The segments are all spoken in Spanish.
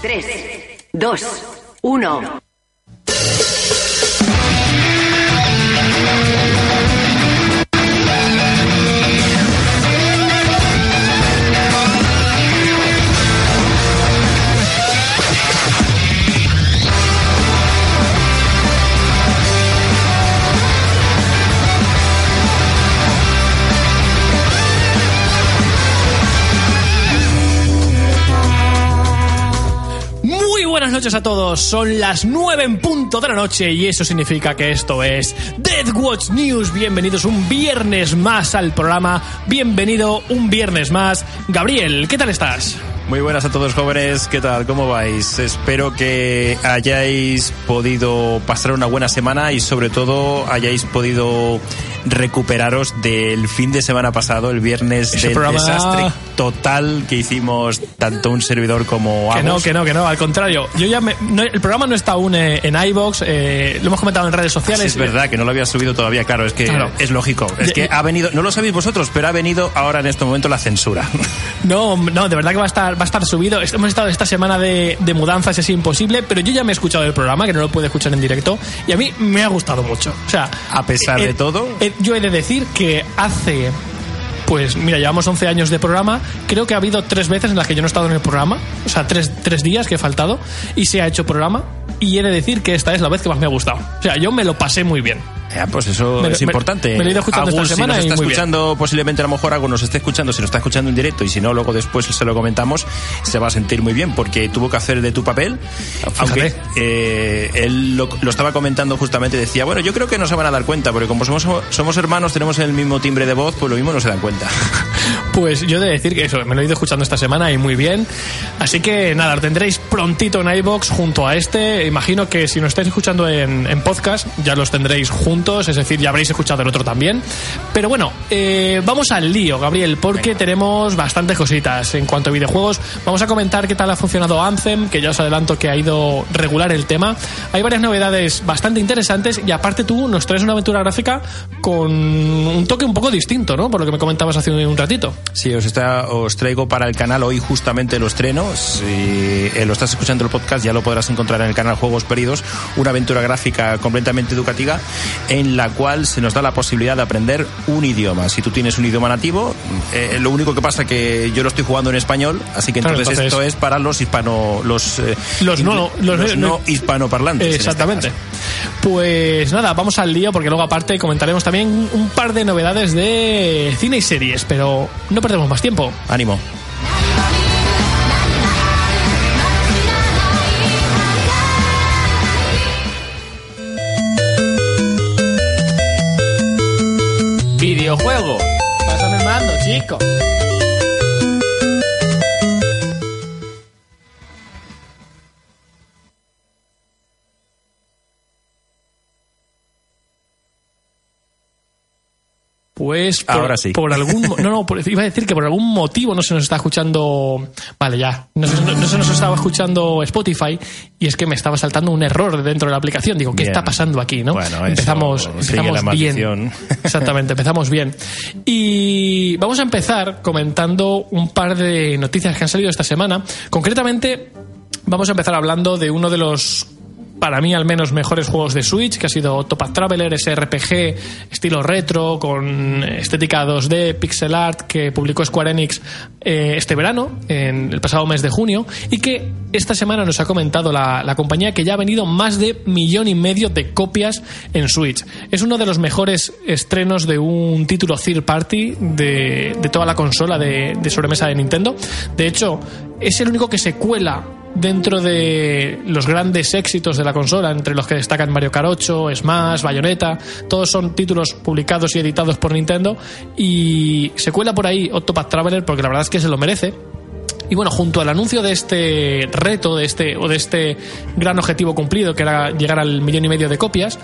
3, 2, 1. Noches a todos, son las 9 en punto de la noche y eso significa que esto es Dead Watch News. Bienvenidos un viernes más al programa, bienvenido un viernes más. Gabriel, ¿qué tal estás? Muy buenas a todos jóvenes, ¿qué tal? ¿Cómo vais? Espero que hayáis podido pasar una buena semana y sobre todo hayáis podido recuperaros del fin de semana pasado, el viernes Ese del programa- desastre total que hicimos tanto un servidor como Que no, que no, que no, al contrario. Yo ya me- no, el programa no está aún eh, en iBox, eh, lo hemos comentado en redes Sí, sociales. es verdad que no lo había subido todavía, claro, es que Claro. es lógico. Es que ha venido, no lo sabéis vosotros, pero ha venido ahora en este momento la censura. No, no, de verdad que va a estar, va a estar subido. Hemos estado esta semana de, de mudanzas, es imposible, pero yo ya me he escuchado el programa, que no lo puedo escuchar en directo, y a mí me ha gustado mucho. O sea, A pesar de eh, todo. eh, yo he de decir que hace. Pues mira, llevamos 11 años de programa. Creo que ha habido tres veces en las que yo no he estado en el programa. O sea, tres, tres días que he faltado. Y se ha hecho programa. Y he de decir que esta es la vez que más me ha gustado. O sea, yo me lo pasé muy bien. Ya, pues eso Me lo- es me- importante. me lo he ido escuchando esta Agus, semana si nos está muy bien. escuchando, posiblemente a lo mejor algo nos esté escuchando, si nos está escuchando en directo y si no, luego después se lo comentamos, se va a sentir muy bien porque tuvo que hacer de tu papel. Aunque eh, él lo, lo estaba comentando justamente, decía, bueno, yo creo que no se van a dar cuenta, porque como somos, somos hermanos, tenemos el mismo timbre de voz, pues lo mismo no se dan cuenta. Pues yo he de decir que eso, me lo he ido escuchando esta semana y muy bien. Así que nada, lo tendréis prontito en iBox junto a este. Imagino que si nos estáis escuchando en, en podcast, ya los tendréis juntos, es decir, ya habréis escuchado el otro también. Pero bueno, eh, vamos al lío, Gabriel, porque tenemos bastantes cositas en cuanto a videojuegos. Vamos a comentar qué tal ha funcionado Anthem, que ya os adelanto que ha ido regular el tema. Hay varias novedades bastante interesantes y aparte tú nos traes una aventura gráfica con un toque un poco distinto, ¿no? Por lo que me comentabas hace un ratito. Sí, os, está, os traigo para el canal hoy justamente lo estreno. Si eh, lo estás escuchando el podcast, ya lo podrás encontrar en el canal Juegos Perdidos, una aventura gráfica completamente educativa en la cual se nos da la posibilidad de aprender un idioma. Si tú tienes un idioma nativo, eh, lo único que pasa que yo lo estoy jugando en español, así que entonces, entonces- esto es para los hispano los eh, Los no- los- los no hispanoparlantes. este Exactamente. Pues nada, vamos al lío porque luego aparte comentaremos también un par de novedades de cine y series, pero no perdemos más tiempo. Ánimo. Chico. Pues por, Ahora sí. por algún no no por- iba a decir que por algún motivo no se nos está escuchando vale ya no se, no- no se nos estaba escuchando Spotify y es que me estaba saltando un error dentro de la aplicación. Digo qué Bien. está pasando aquí no Bueno, empezamos empezamos bien. exactamente empezamos bien. Y vamos a empezar comentando un par de noticias que han salido esta semana. Concretamente vamos a empezar hablando de uno de los para mí al menos mejores juegos de Switch, que ha sido Octopath Traveler, ese RPG estilo retro, con estética 2D, pixel art, que publicó Square Enix eh, este verano, en el pasado mes de junio, y que esta semana nos ha comentado la, la compañía que ya ha venido más de millón y medio de copias en Switch. Es uno de los mejores estrenos de un título third party de, de toda la consola de, de sobremesa de Nintendo. De hecho, es el único que se cuela dentro de los grandes éxitos de la consola, entre los que destacan Mario Kart 8, Smash, Bayonetta, todos son títulos publicados y editados por Nintendo y se cuela por ahí Octopath Traveler porque la verdad es que se lo merece. Y bueno, junto al anuncio de este reto, de este, o de este gran objetivo cumplido, que era llegar al millón y medio de copias,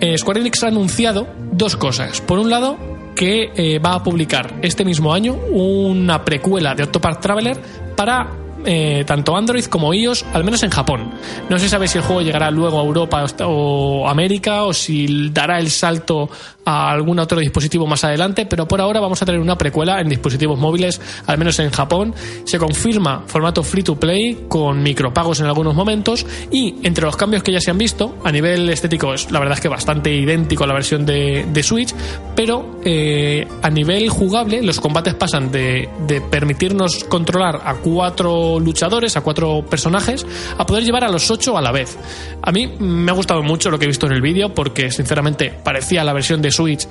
eh, Square Enix ha anunciado dos cosas. Por un lado, que eh, va a publicar este mismo año una precuela de Octopath Traveler para eh, tanto Android como iOS, al menos en Japón. No se sabe si el juego llegará luego a Europa o América o si dará el salto a algún otro dispositivo más adelante, pero por ahora vamos a tener una precuela en dispositivos móviles, al menos en Japón. Se confirma formato free to play con micropagos en algunos momentos y entre los cambios que ya se han visto, a nivel estético es la verdad es que bastante idéntico a la versión de, Switch, pero eh, a nivel jugable los combates pasan de, de permitirnos controlar a cuatro luchadores, a cuatro personajes, a poder llevar a los ocho a la vez. A mí me ha gustado mucho lo que he visto en el vídeo porque sinceramente parecía la versión de Switch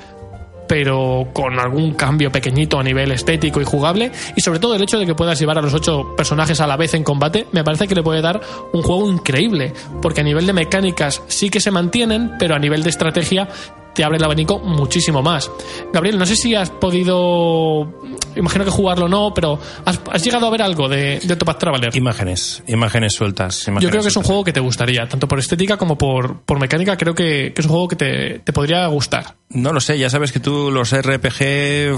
pero con algún cambio pequeñito a nivel estético y jugable y sobre todo el hecho de que puedas llevar a los ocho personajes a la vez en combate me parece que le puede dar un juego increíble porque a nivel de mecánicas sí que se mantienen pero a nivel de estrategia te abre el abanico muchísimo más. Gabriel, no sé si has podido, imagino que jugarlo no, pero has, llegado a ver algo de, de Octopath Traveler. Imágenes, imágenes sueltas. Yo creo que es un juego que te gustaría, tanto por estética como por, por mecánica, creo que, es un juego que te, te, podría gustar. No lo sé, ya sabes que tú los RPG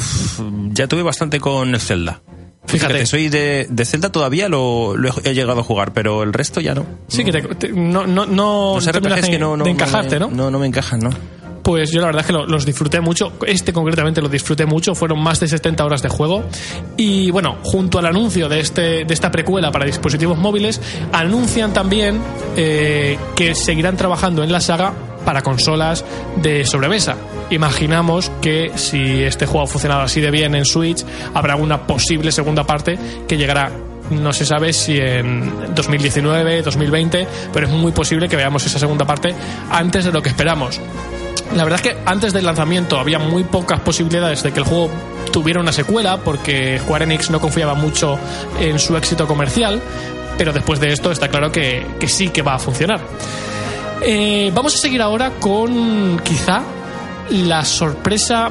ya tuve bastante con el Zelda. Fíjate, soy de, de Zelda todavía lo, he, llegado a jugar, pero el resto ya no. Sí, que te, no, no, no, los RPGs que no, no, encajarte, ¿no? No, no me encajan, ¿no? Pues yo la verdad es que los disfruté mucho. Este concretamente lo disfruté mucho. Fueron más de 70 horas de juego. Y bueno, junto al anuncio de, este, de esta precuela para dispositivos móviles, anuncian también eh, que seguirán trabajando en la saga para consolas de sobremesa. Imaginamos que si este juego ha funcionado así de bien en Switch, habrá una posible segunda parte que llegará no se sabe si en 2019, 2020, pero es muy posible que veamos esa segunda parte antes de lo que esperamos. La verdad es que antes del lanzamiento había muy pocas posibilidades de que el juego tuviera una secuela porque Square Enix no confiaba mucho en su éxito comercial, pero después de esto está claro que, sí que va a funcionar. Eh, vamos a seguir ahora con quizá la sorpresa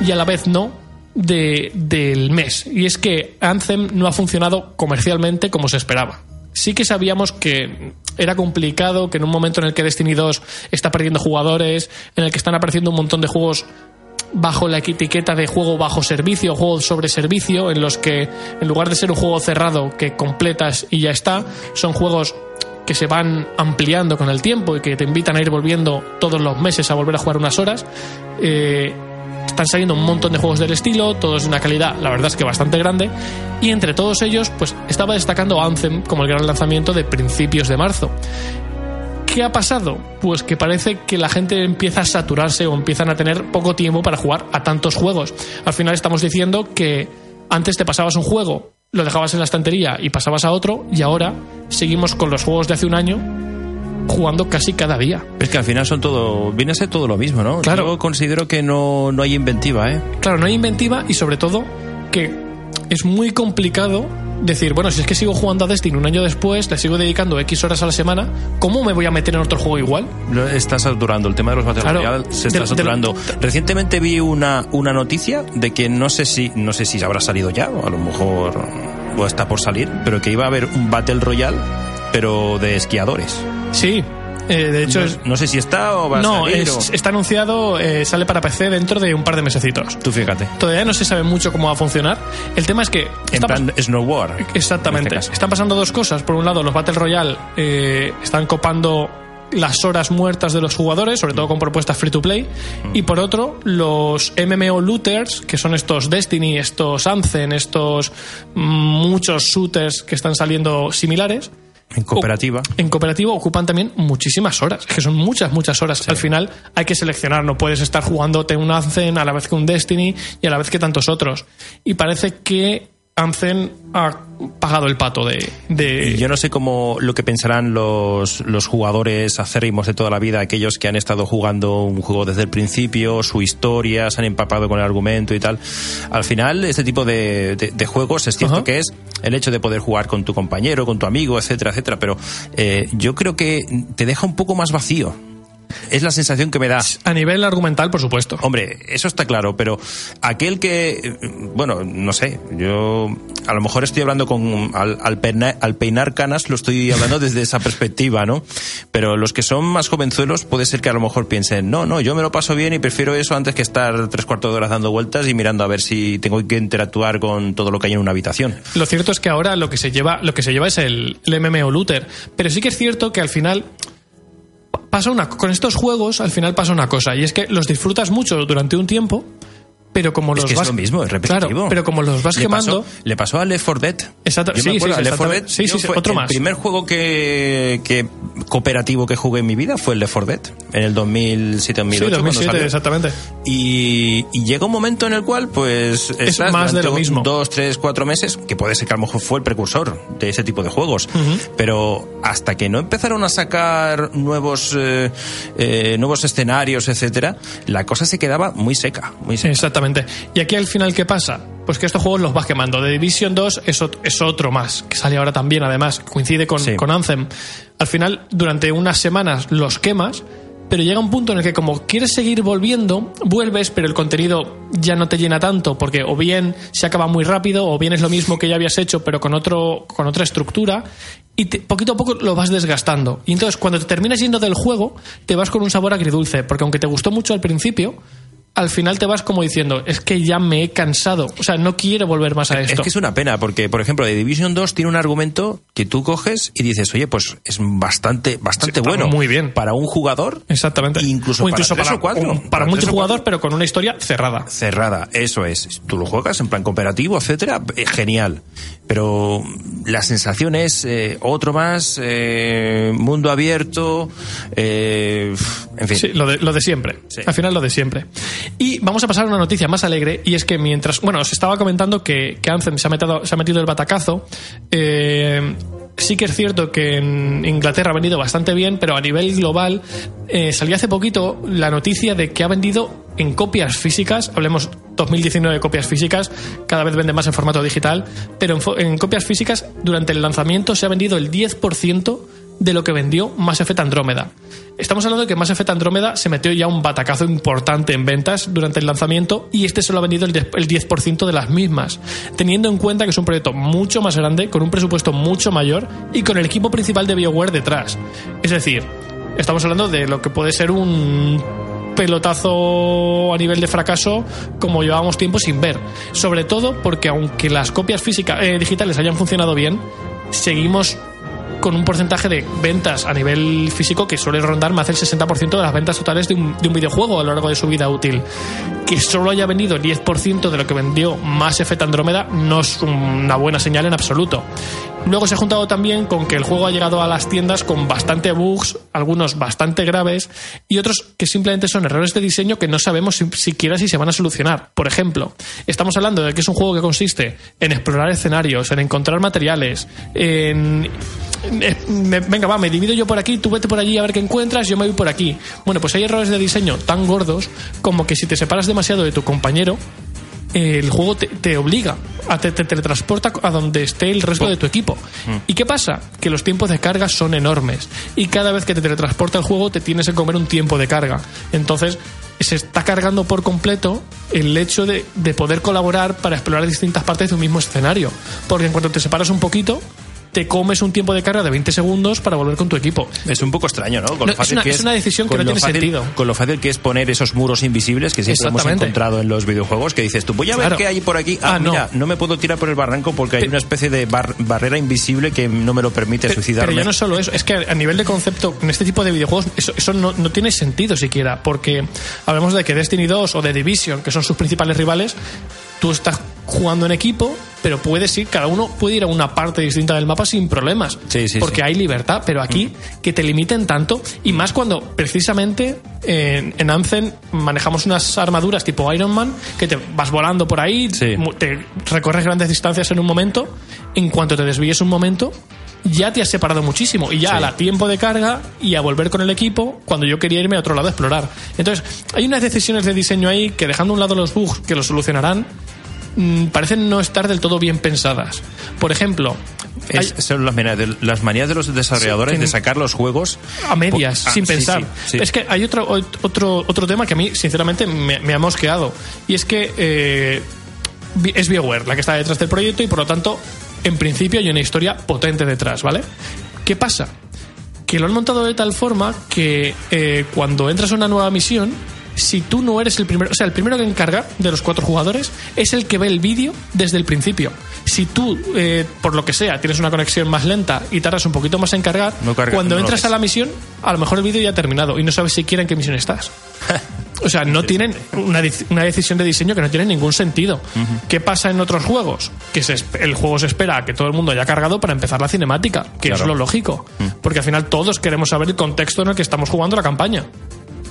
y a la vez no de, del mes. Y es que Anthem no ha funcionado comercialmente como se esperaba sí que sabíamos que era complicado, que en un momento en el que Destiny 2 está perdiendo jugadores, en el que están apareciendo un montón de juegos bajo la etiqueta de juego bajo servicio, juego sobre servicio, en los que en lugar de ser un juego cerrado que completas y ya está, son juegos que se van ampliando con el tiempo y que te invitan a ir volviendo todos los meses a volver a jugar unas horas. Eh, están saliendo un montón de juegos del estilo, todos de una calidad, la verdad es que bastante grande, y entre todos ellos, pues estaba destacando Anthem como el gran lanzamiento de principios de marzo. ¿Qué ha pasado? Pues que parece que la gente empieza a saturarse o empiezan a tener poco tiempo para jugar a tantos juegos. Al final estamos diciendo que antes te pasabas un juego, lo dejabas en la estantería y pasabas a otro, y ahora seguimos con los juegos de hace un año jugando casi cada día. Es que al final son todo, viene a ser todo lo mismo, ¿no? Claro. Yo considero que no, no hay inventiva, ¿eh? Claro, no hay inventiva y sobre todo que es muy complicado decir, bueno, si es que sigo jugando a Destiny un año después, le sigo dedicando X horas a la semana, ¿cómo me voy a meter en otro juego igual? Está saturando, el tema de los Battle Royale se está saturando. Recientemente vi una, una noticia de que no sé si no sé si habrá salido ya, o a lo mejor o está por salir, pero que iba a haber un Battle Royale pero de esquiadores. Sí, eh, de hecho, no, sé si está o va a no, salir. No, está anunciado, eh, sale para PC dentro de un par de mesecitos. Tú fíjate. Todavía no se sabe mucho cómo va a funcionar. El tema es que. En plan Snowboard. Exactamente. Este están pasando dos cosas. Por un lado, los Battle Royale eh, están copando las horas muertas de los jugadores, sobre todo con propuestas free to play. Mm. Y por otro, los MMO looters, que son estos Destiny, estos Anthem, estos mm, muchos shooters que están saliendo similares en cooperativa. en cooperativa ocupan también muchísimas horas, que son muchas, muchas horas. Al final hay que seleccionar, no puedes estar jugándote un Anthem a la vez que un Destiny y a la vez que tantos otros. Y parece que Anthem ha pagado el pato de, Yo no sé cómo lo que pensarán los, los jugadores acérrimos de toda la vida, aquellos que han estado jugando un juego desde el principio, su historia, se han empapado con el argumento y tal. Al final, este tipo de, de, juegos es cierto que es el hecho de poder jugar con tu compañero, con tu amigo, etcétera, etcétera, pero eh, yo creo que te deja un poco más vacío Es la sensación que me da. A nivel argumental, por supuesto. Hombre, eso está claro, pero aquel que, bueno, no sé, yo a lo mejor estoy hablando con al, al, peinar, al peinar canas, lo estoy hablando desde esa perspectiva, ¿no? Pero los que son más jovenzuelos puede ser que a lo mejor piensen, no, no, yo me lo paso bien y prefiero eso antes que estar tres cuartos de horas dando vueltas y mirando a ver si tengo que interactuar con todo lo que hay en una habitación. Lo cierto es que ahora lo que se lleva, lo que se lleva es el, el MMO looter, pero sí que es cierto que al final pasa una con estos juegos al final pasa una cosa y es que los disfrutas mucho durante un tiempo pero como los es que vas es lo mismo, es repetitivo. Claro, pero como los vas le quemando pasó, le pasó a Left 4 Dead. Exacto, Yo sí, me acuerdo, sí, Left 4 exactamente. Dead, Sí, sí, fue otro el más. primer juego que, que cooperativo que jugué en mi vida fue el Left 4 Dead en el 2007 2008 Sí, cuando 2007, salió. exactamente. Y, y llega un momento en el cual, pues, estás más de lo mismo. Dos, tres, cuatro meses, que puede ser que a lo mejor fue el precursor de ese tipo de juegos. Pero hasta que no empezaron a sacar nuevos, eh, eh, nuevos escenarios, etcétera, la cosa se quedaba muy seca, muy seca. Exactamente. Y aquí al final, ¿qué pasa? Pues que estos juegos los vas quemando. The Division 2 es, es otro más, que sale ahora también, además, coincide con, Sí. con Anthem. Al final, durante unas semanas los quemas, pero llega un punto en el que como quieres seguir volviendo, vuelves, pero el contenido ya no te llena tanto, porque o bien se acaba muy rápido, o bien es lo mismo que ya habías hecho, pero con, otro, con otra estructura, y te- poquito a poco lo vas desgastando. Y entonces, cuando te terminas yendo del juego, te vas con un sabor agridulce, porque aunque te gustó mucho al principio, al final te vas como diciendo, es que ya me he cansado, o sea, no quiero volver más a Es esto. que es una pena, porque, por ejemplo, The Division 2 tiene un argumento que tú coges y dices, oye, pues es bastante, bastante Sí, bueno. muy bien. Para un jugador. Exactamente. Incluso, o incluso para, para, cuatro. un- para o multijugador, pero con una historia cerrada. cerrada, eso es. Tú lo juegas en plan cooperativo, etcétera, eh, genial. Pero la sensación es eh, otro más, eh, mundo abierto, eh, en fin. Sí, lo de, lo de siempre. Sí. Al final lo de siempre. Y vamos a pasar a una noticia más alegre, y es que mientras. Bueno, os estaba comentando que, que se ha, metido, se ha metido el batacazo. Eh, sí que es cierto que en Inglaterra ha vendido bastante bien, pero a nivel global eh, salió hace poquito la noticia de que ha vendido en copias físicas, hablemos 2019 de copias físicas, cada vez vende más en formato digital, pero en copias físicas durante el lanzamiento se ha vendido el 10% de lo que vendió Mass Effect Andrómeda. Estamos hablando de que Mass Effect Andrómeda se metió ya un batacazo importante en ventas durante el lanzamiento y este solo ha vendido el 10%, el 10% de las mismas, teniendo en cuenta que es un proyecto mucho más grande, con un presupuesto mucho mayor y con el equipo principal de BioWare detrás. Es decir, estamos hablando de lo que puede ser un pelotazo a nivel de fracaso como llevábamos tiempo sin ver. Sobre todo porque aunque las copias físicas eh, digitales hayan funcionado bien, seguimos con un porcentaje de ventas a nivel físico que suele rondar más del 60% de las ventas totales de un, de un videojuego a lo largo de su vida útil. Que solo haya vendido el 10% de lo que vendió Mass Effect Andrómeda no es una buena señal en absoluto. Luego se ha juntado también con que el juego ha llegado a las tiendas con bastante bugs, algunos bastante graves y otros que simplemente son errores de diseño que no sabemos si- siquiera si se van a solucionar. Por ejemplo, estamos hablando de que es un juego que consiste en explorar escenarios, en encontrar materiales, en eh, venga, va, me divido yo por aquí, tú vete por allí a ver qué encuentras, yo me voy por aquí. Bueno, pues hay errores de diseño tan gordos como que si te separas demasiado de tu compañero, el juego te, te obliga, a te, te teletransporta a donde esté el resto de tu equipo. ¿Y qué pasa? Que los tiempos de carga son enormes y cada vez que te teletransporta el juego te tienes que comer un tiempo de carga. Entonces se está cargando por completo el hecho de, de poder colaborar para explorar distintas partes de un mismo escenario. Porque en cuanto te separas un poquito, te comes un tiempo de carga de 20 segundos para volver con tu equipo. Es un poco extraño, ¿no? Con No, lo es fácil una- que es una decisión que no tiene fácil- sentido. Con lo fácil que es poner esos muros invisibles que siempre hemos encontrado en los videojuegos, que dices tú, voy a ver Claro. qué hay por aquí. Ah, Ah, mira, no. me puedo tirar por el barranco porque hay una especie de bar- barrera invisible que no me lo permite Pero, suicidarme. pero ya no es solo eso, es que a nivel de concepto, en este tipo de videojuegos, eso, eso no, no tiene sentido siquiera, porque hablamos de que Destiny 2 o de Division, que son sus principales rivales, tú estás jugando en equipo, pero puedes ir, cada uno puede ir a una parte distinta del mapa sin problemas, Sí, sí, porque sí. hay libertad, pero aquí que te limiten tanto, y más cuando precisamente en, en Anthem manejamos unas armaduras tipo Iron Man, que te vas volando por ahí, te recorres grandes distancias en un momento, en cuanto te desvíes un momento, ya te has separado muchísimo y ya Sí. a la tiempo de carga y a volver con el equipo cuando yo quería irme a otro lado a explorar. Entonces, hay unas decisiones de diseño ahí que dejando a un lado los bugs que los solucionarán, mm, parecen no estar del todo bien pensadas. Por ejemplo, es, son las manías, de, las manías de los desarrolladores de sacar los juegos a medias, ah, sin pensar. Es que hay otro, otro, otro tema que a mí, sinceramente, me, ha mosqueado. Y es que eh, es BioWare la que está detrás del proyecto y por lo tanto, en principio hay una historia potente detrás, ¿vale? ¿Qué pasa? Que lo han montado de tal forma que eh, cuando entras a una nueva misión, si tú no eres el primero, o sea, el primero que encarga de los cuatro jugadores es el que ve el vídeo desde el principio. Si tú, eh, por lo que sea, tienes una conexión más lenta y tardas un poquito más en cargar, cuando entras a la misión, a lo mejor el vídeo ya ha terminado y no sabes siquiera en qué misión estás. O sea, no tienen una, una, decisión de diseño que no tiene ningún sentido. ¿Qué pasa en otros juegos? Que el juego se espera a que todo el mundo haya cargado para empezar la cinemática, que es lo lógico. Porque al final todos queremos saber el contexto en el que estamos jugando la campaña.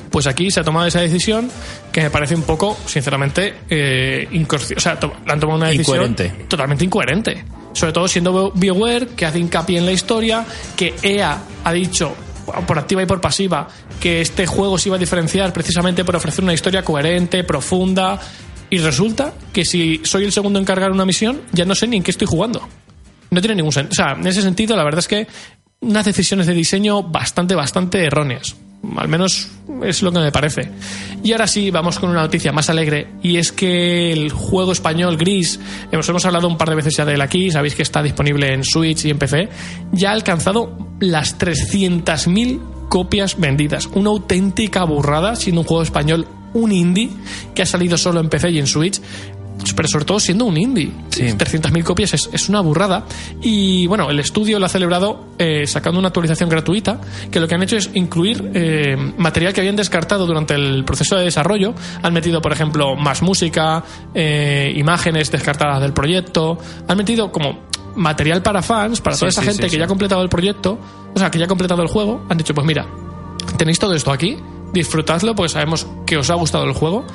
Pues aquí se ha tomado esa decisión que me parece un poco, sinceramente, eh, O sea, han tomado una decisión totalmente incoherente. Sobre todo siendo BioWare, que hace hincapié en la historia, que EA ha dicho por activa y por pasiva que este juego se iba a diferenciar precisamente por ofrecer una historia coherente, profunda. Y resulta que si soy el segundo en cargar una misión, ya no sé ni en qué estoy jugando. No tiene ningún sentido. O sea, en ese sentido, la verdad es que unas decisiones de diseño bastante, bastante erróneas. Al menos es lo que me parece. Y ahora sí, vamos con una noticia más alegre. Y es que el juego español Gris, hemos, hablado un par de veces ya de él aquí, sabéis que está disponible en Switch y en PC, ya ha alcanzado las 300.000 copias vendidas. Una auténtica burrada, siendo un juego español un indie que ha salido solo en PC y en Switch pero sobre todo siendo un indie. 300.000 copias es, una burrada. Y bueno, el estudio lo ha celebrado eh, sacando una actualización gratuita, que lo que han hecho es incluir eh, material que habían descartado durante el proceso de desarrollo. Han metido, por ejemplo, más música, eh, imágenes descartadas del proyecto. Han metido como material para fans, para toda esa gente que ya ha completado el proyecto, o sea, que ya ha completado el juego. Han dicho, pues mira, tenéis todo esto aquí, disfrutadlo, pues sabemos que os ha gustado el juego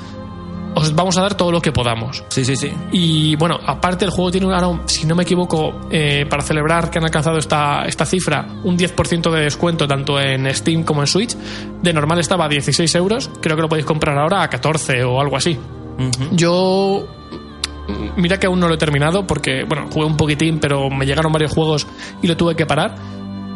os vamos a dar todo lo que podamos. Sí, sí, sí. Y bueno, aparte el juego tiene, ahora, si no me equivoco, eh, para celebrar que han alcanzado esta, esta cifra, un 10% de descuento tanto en Steam como en Switch. De normal estaba a 16 euros, creo que lo podéis comprar ahora a 14 o algo así. Yo mira que aún no lo he terminado porque, bueno, jugué un poquitín, pero me llegaron varios juegos y lo tuve que parar,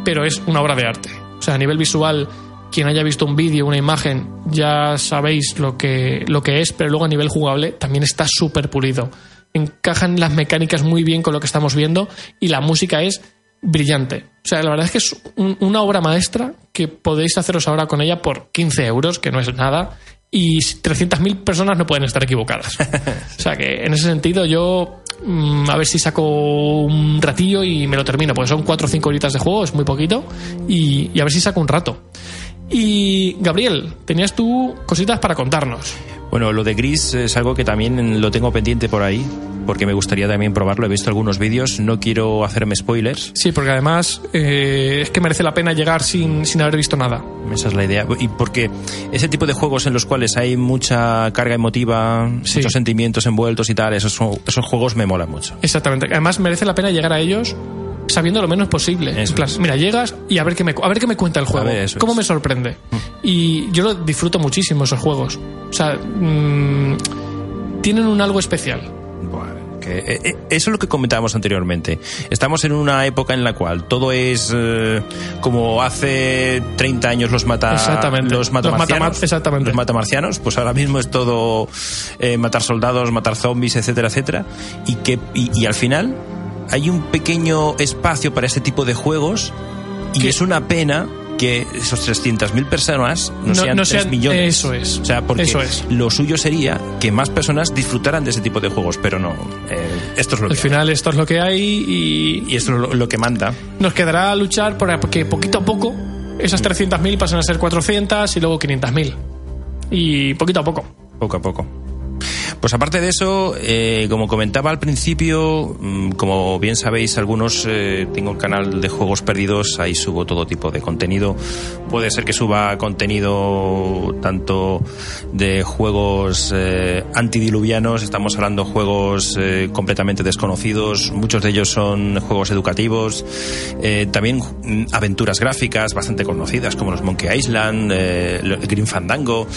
pero es una obra de arte. O sea, a nivel visual quien haya visto un vídeo, una imagen, ya sabéis lo que, lo que es, pero luego a nivel jugable también está súper pulido. Encajan las mecánicas muy bien con lo que estamos viendo y la música es brillante. O sea, la verdad es que es una obra maestra que podéis haceros ahora con ella por 15 euros, que no es nada, y 300.000 personas no pueden estar equivocadas. o sea que en ese sentido yo mm, a ver si saco un ratillo y me lo termino, porque son 4 o 5 horitas de juego, es muy poquito, y, y a ver si saco un rato. Y Gabriel, tenías tú cositas para contarnos. Bueno, lo de Gris es algo que también lo tengo pendiente por ahí, porque me gustaría también probarlo. He visto algunos vídeos, no quiero hacerme spoilers. Sí, porque además eh, es que merece la pena llegar sin, sin haber visto nada. Esa es la idea. Y porque ese tipo de juegos en los cuales hay mucha carga emotiva, muchos sentimientos envueltos y tal, esos, esos juegos me molan mucho. Exactamente. Además merece la pena llegar a ellos sabiendo lo menos posible. mira, llegas y a ver qué me, a ver qué me cuenta el juego, cómo me sorprende. Mm. Y yo lo disfruto muchísimo esos juegos. O sea, mm, tienen un algo especial. Eh, eh, eso es lo que comentábamos anteriormente. Estamos en una época en la cual todo es eh, como hace 30 años los mata exactamente. los matamarcianos. Los matamarcianos, pues ahora mismo es todo matar soldados, matar zombies, etcétera, etcétera. Y que y al final hay un pequeño espacio para este tipo de juegos y es una pena que esos 300.000 personas no, sean, 3 millones. Eso es. O sea, porque lo suyo sería que más personas disfrutaran de ese tipo de juegos, pero no. Eh, esto es lo Al final, esto es lo que hay y. Y esto es lo, que manda. Nos quedará luchar por que poquito a poco esas 300.000 pasen a ser 400 y luego 500.000. Y poquito a poco. Poco a poco. Pues aparte de eso, eh, como comentaba al principio, mm, como bien sabéis algunos, eh, tengo el canal de Juegos Perdidos, ahí subo todo tipo de contenido. Puede ser que suba contenido tanto de juegos eh, antidiluvianos, estamos hablando de juegos completamente desconocidos, muchos de ellos son juegos educativos, también mm, aventuras gráficas bastante conocidas como los Monkey Island, Green Fandango.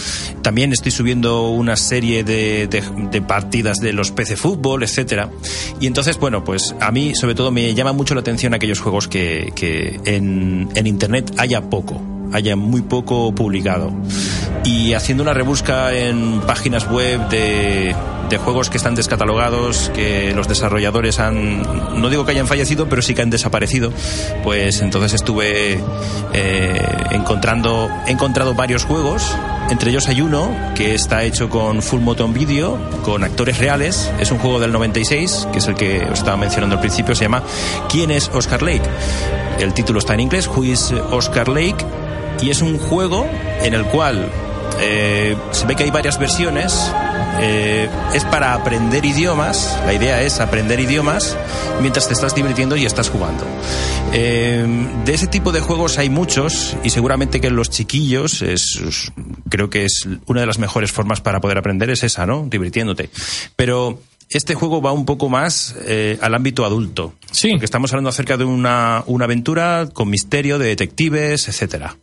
También estoy subiendo una serie de de partidas de los PC Fútbol, etcétera. Y entonces, bueno, pues a mí sobre todo me llama mucho la atención aquellos juegos que, que en, en Internet haya poco haya muy poco publicado. Y haciendo una rebusca en páginas web de, de, juegos que están descatalogados, que los desarrolladores han, no digo que hayan fallecido, pero sí que han desaparecido, pues entonces estuve eh, encontrando, he encontrado varios juegos. Entre ellos hay uno que está hecho con Full Motion Video, con actores reales. Es un juego del 96, que es el que os estaba mencionando al principio. Se llama ¿Quién es Oscar Lake? El título está en inglés, Who is Oscar Lake? y es un juego en el cual eh, se ve que hay varias versiones. Eh, es para aprender idiomas. La idea es aprender idiomas mientras te estás divirtiendo y estás jugando. Eh, de ese tipo de juegos hay muchos y seguramente que los chiquillos es, creo que es una de las mejores formas para poder aprender es esa, ¿no? Divirtiéndote. Pero este juego va un poco más eh, al ámbito adulto. Sí. Porque estamos hablando acerca de una, una aventura con misterio, de detectives, etcétera.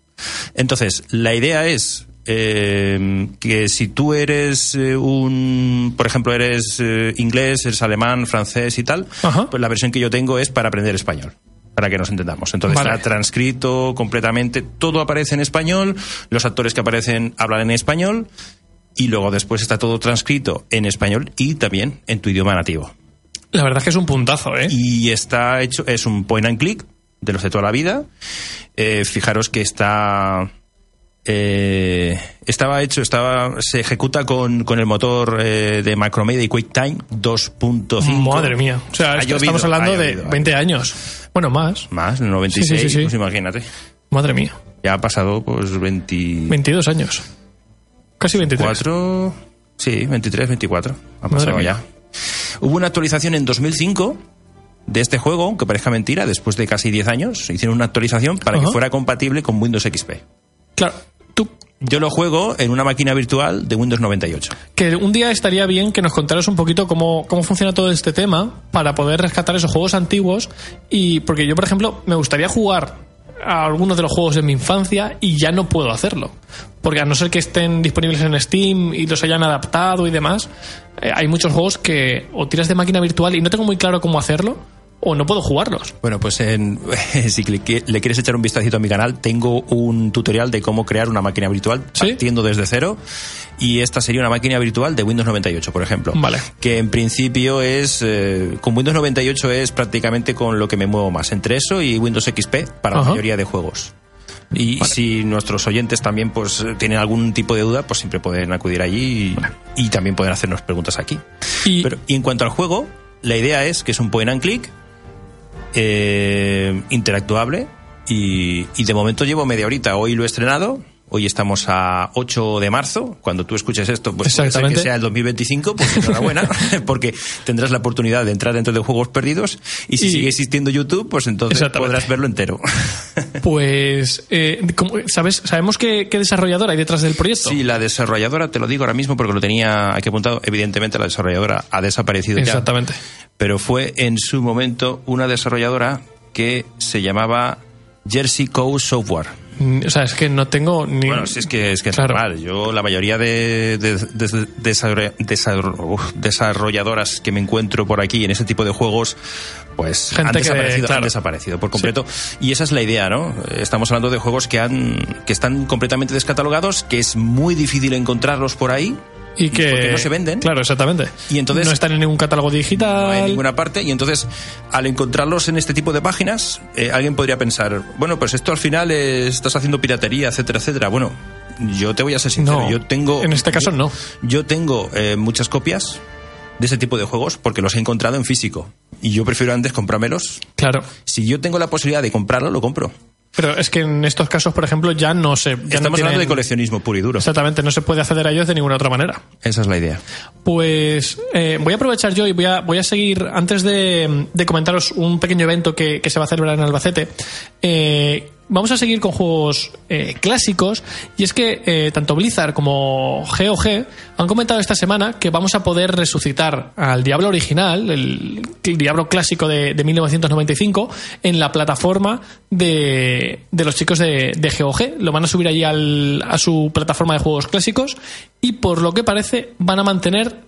Entonces, la idea es eh, que si tú eres eh, un, por ejemplo, eres eh, inglés, eres alemán, francés y tal, Ajá. pues la versión que yo tengo es para aprender español. Para que nos entendamos. Entonces Vale. está transcrito completamente, todo aparece en español, los actores que aparecen hablan en español y luego después está todo transcrito en español y también en tu idioma nativo. La verdad es que es un puntazo, ¿eh? Y está hecho, es un point and click de los de toda la vida. Eh, fijaros que está. Eh, estaba hecho, estaba, se ejecuta con, con el motor eh, de Macromedia y QuickTime 2.5. Madre mía. O sea, llovido, estamos hablando ha de llovido, 20 años. Bueno, más. Más, en el 96, Sí, sí, sí, pues imagínate. Madre mía. Ya ha pasado pues 24. 22 años. Casi 23. Sí, 23, 24. Ha pasado ya. Hubo una actualización en 2005 de este juego, aunque parezca mentira, después de casi 10 años, hicieron una actualización para Ajá. que fuera compatible con Windows XP. Claro. Yo lo juego en una máquina virtual de Windows 98. que un día estaría bien que nos contaras un poquito cómo, cómo funciona todo este tema para poder rescatar esos juegos antiguos y porque yo por ejemplo me gustaría jugar a algunos de los juegos de mi infancia y ya no puedo hacerlo porque a no ser que estén disponibles en Steam y los hayan adaptado y demás eh, hay muchos juegos que o tiras de máquina virtual y no tengo muy claro cómo hacerlo o no puedo jugarlos Bueno, pues en- si le, qui- le quieres echar un vistacito a mi canal, tengo un tutorial de cómo crear una máquina virtual ¿Sí? partiendo desde cero. Y esta sería una máquina virtual de Windows 98, por ejemplo. Vale. Que en principio es. eh, con Windows 98 es prácticamente con lo que me muevo más. Entre eso y Windows XP para Ajá. la mayoría de juegos. Y si nuestros oyentes también pues tienen algún tipo de duda, pues siempre pueden acudir allí y, y también pueden hacernos preguntas aquí. y Pero, y en cuanto al juego, la idea es que es un point and click eh, interactuable y, y de momento llevo media horita. Hoy lo he estrenado. Hoy estamos a 8 de marzo. Cuando tú escuches esto, pues puede ser que sea el 2025, pues enhorabuena, porque tendrás la oportunidad de entrar dentro de Juegos Perdidos y si Y- sigue existiendo YouTube, pues entonces podrás verlo entero. pues eh, ¿cómo- sabes sabemos qué, qué desarrollador hay detrás del proyecto Sí, la desarrolladora, te lo digo ahora mismo porque lo tenía aquí apuntado, evidentemente la desarrolladora ha desaparecido ya. exactamente pero fue en su momento una desarrolladora que se llamaba Jersey Code Software. Mm, o sea es que no tengo ni Bueno, si es que es que es Claro. normal. Yo la mayoría de, de- desarrolladoras que me encuentro por aquí en ese tipo de juegos, pues Gente han que- desaparecido, claro. han desaparecido por completo. Y esa es la idea, ¿no? Estamos hablando de juegos que han que están completamente descatalogados, que es muy difícil encontrarlos por ahí. Y que porque no se venden. Claro, exactamente. Y entonces- no están en ningún catálogo digital. no hay en ninguna parte y entonces al encontrarlos en este tipo de páginas eh, alguien podría pensar bueno pues esto al final eh, estás haciendo piratería etcétera etcétera bueno yo te voy a ser sincero No, yo tengo en este caso yo- no. yo tengo eh, muchas copias de ese tipo de juegos porque los he encontrado en físico y yo prefiero antes comprármelos Claro. si yo tengo la posibilidad de comprarlo lo compro Pero es que en estos casos, por ejemplo, ya no se. Ya no estamos hablando de coleccionismo puro y duro Exactamente, no se puede acceder a ellos de ninguna otra manera. esa es la idea Pues eh, voy a aprovechar yo y voy a, voy a seguir, antes de, de comentaros un pequeño evento que, que se va a celebrar en Albacete, eh, vamos a seguir con juegos eh, clásicos y es que eh, tanto Blizzard como GOG han comentado esta semana que vamos a poder resucitar al Diablo original, el, el Diablo clásico de, de 1995, en la plataforma de, de los chicos de, GOG. Lo van a subir allí al- a su plataforma de juegos clásicos y por lo que parece van a mantener